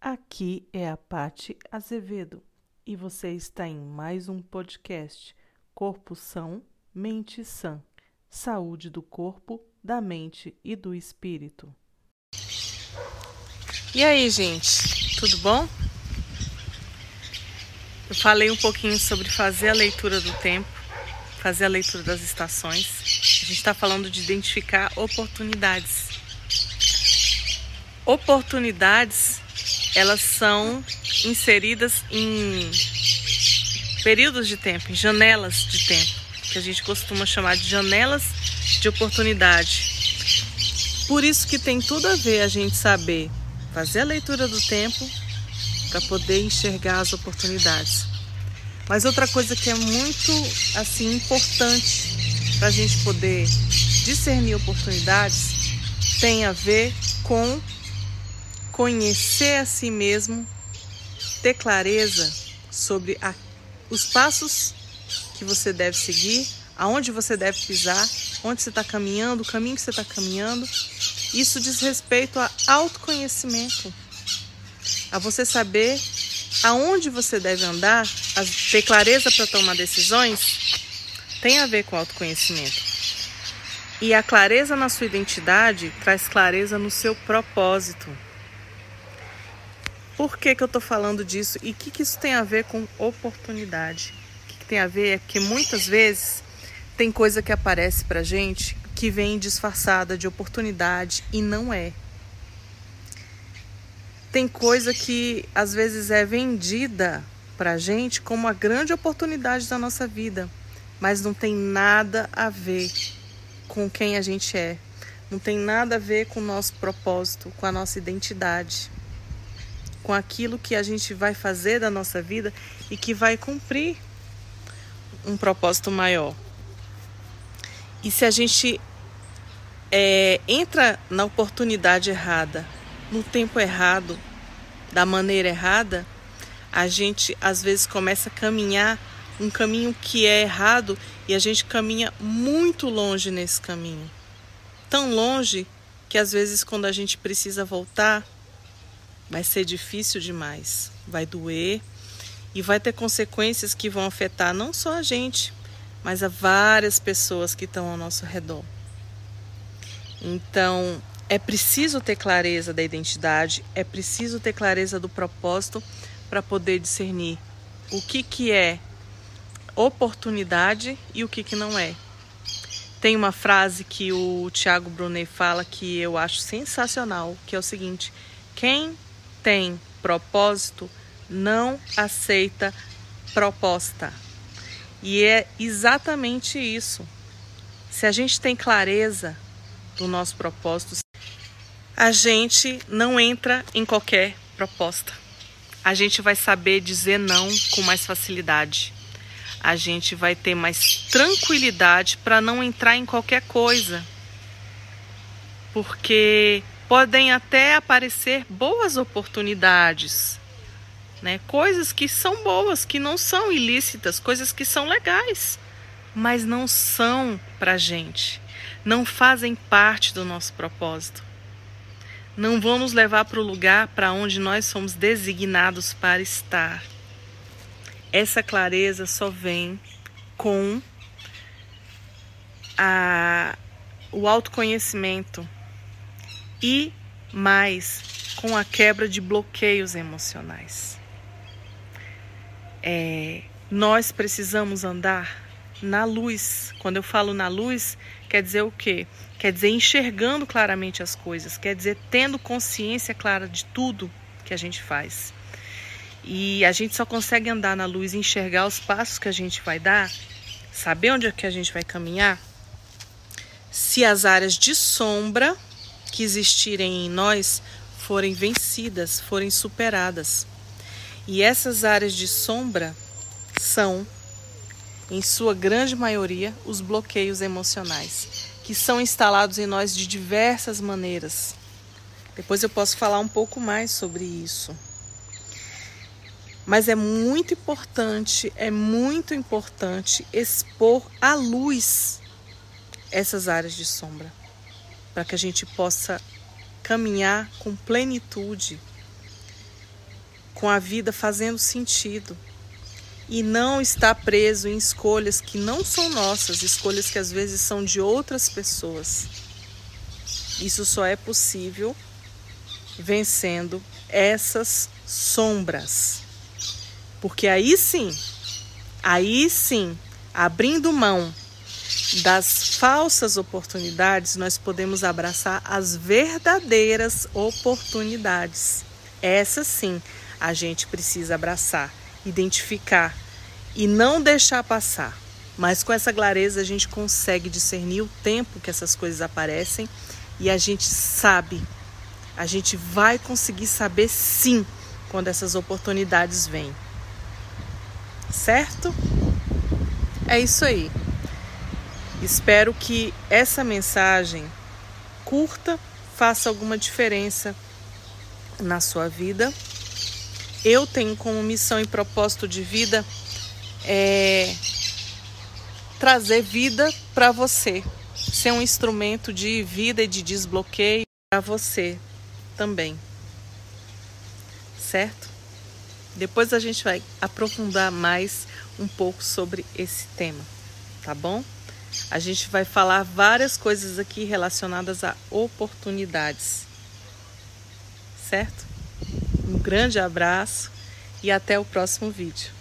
Aqui é a Pati Azevedo e você está em mais um podcast Corpo São, Mente Sã. Saúde do corpo, da mente e do espírito. E aí, gente, tudo bom? Eu falei um pouquinho sobre fazer a leitura do tempo, fazer a leitura das estações. A gente está falando de identificar oportunidades. Oportunidades elas são inseridas em períodos de tempo, em janelas de tempo, que a gente costuma chamar de janelas de oportunidade. Por isso que tem tudo a ver a gente saber fazer a leitura do tempo para poder enxergar as oportunidades. Mas outra coisa que é muito assim importante para a gente poder discernir oportunidades tem a ver com conhecer a si mesmo, ter clareza sobre a, os passos que você deve seguir, aonde você deve pisar, onde você está caminhando, o caminho que você está caminhando. Isso diz respeito a autoconhecimento, a você saber aonde você deve andar, ter clareza para tomar decisões, tem a ver com autoconhecimento. E a clareza na sua identidade traz clareza no seu propósito. Por que, que eu estou falando disso e o que, que isso tem a ver com oportunidade? O que, que tem a ver é que muitas vezes tem coisa que aparece para gente que vem disfarçada de oportunidade e não é. Tem coisa que às vezes é vendida para gente como a grande oportunidade da nossa vida, mas não tem nada a ver com quem a gente é, não tem nada a ver com o nosso propósito, com a nossa identidade com aquilo que a gente vai fazer da nossa vida e que vai cumprir um propósito maior. E se a gente é, entra na oportunidade errada, no tempo errado, da maneira errada, a gente às vezes começa a caminhar um caminho que é errado e a gente caminha muito longe nesse caminho. Tão longe que às vezes quando a gente precisa voltar, vai ser difícil demais, vai doer e vai ter consequências que vão afetar não só a gente, mas a várias pessoas que estão ao nosso redor. Então, é preciso ter clareza da identidade, é preciso ter clareza do propósito para poder discernir o que, que é oportunidade e o que, que não é. Tem uma frase que o Tiago Brunet fala que eu acho sensacional, que é o seguinte: quem tem propósito não aceita proposta. E é exatamente isso. Se a gente tem clareza do nosso propósito, a gente não entra em qualquer proposta. A gente vai saber dizer não com mais facilidade. A gente vai ter mais tranquilidade para não entrar em qualquer coisa. Porque podem até aparecer boas oportunidades, né? Coisas que são boas, que não são ilícitas, coisas que são legais, mas não são para gente, não fazem parte do nosso propósito. Não vão nos levar para o lugar para onde nós somos designados para estar. Essa clareza só vem com a, o autoconhecimento e mais com a quebra de bloqueios emocionais. É, nós precisamos andar na luz. Quando eu falo na luz, quer dizer o quê? Quer dizer enxergando claramente as coisas, quer dizer tendo consciência clara de tudo que a gente faz. E a gente só consegue andar na luz enxergar os passos que a gente vai dar, saber onde é que a gente vai caminhar, se as áreas de sombra que existirem em nós forem vencidas, forem superadas. E essas áreas de sombra são, em sua grande maioria, os bloqueios emocionais, que são instalados em nós de diversas maneiras. Depois eu posso falar um pouco mais sobre isso. Mas é muito importante, é muito importante expor à luz essas áreas de sombra para que a gente possa caminhar com plenitude com a vida fazendo sentido e não estar preso em escolhas que não são nossas, escolhas que às vezes são de outras pessoas. Isso só é possível vencendo essas sombras. Porque aí sim, aí sim, abrindo mão das falsas oportunidades, nós podemos abraçar as verdadeiras oportunidades. Essa sim, a gente precisa abraçar, identificar e não deixar passar. Mas com essa clareza a gente consegue discernir o tempo que essas coisas aparecem e a gente sabe, a gente vai conseguir saber sim quando essas oportunidades vêm. Certo? É isso aí. Espero que essa mensagem curta faça alguma diferença na sua vida. Eu tenho como missão e propósito de vida é trazer vida para você, ser um instrumento de vida e de desbloqueio para você também. Certo? Depois a gente vai aprofundar mais um pouco sobre esse tema, tá bom? A gente vai falar várias coisas aqui relacionadas a oportunidades. Certo? Um grande abraço e até o próximo vídeo.